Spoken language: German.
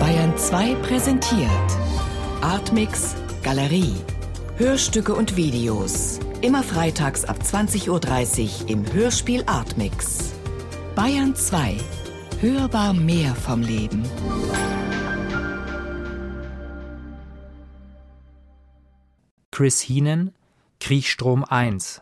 Bayern 2 präsentiert Artmix Galerie. Hörstücke und Videos. Immer freitags ab 20.30 Uhr im Hörspiel Artmix. Bayern 2. Hörbar mehr vom Leben. Chris Heenan, Kriechstrom 1.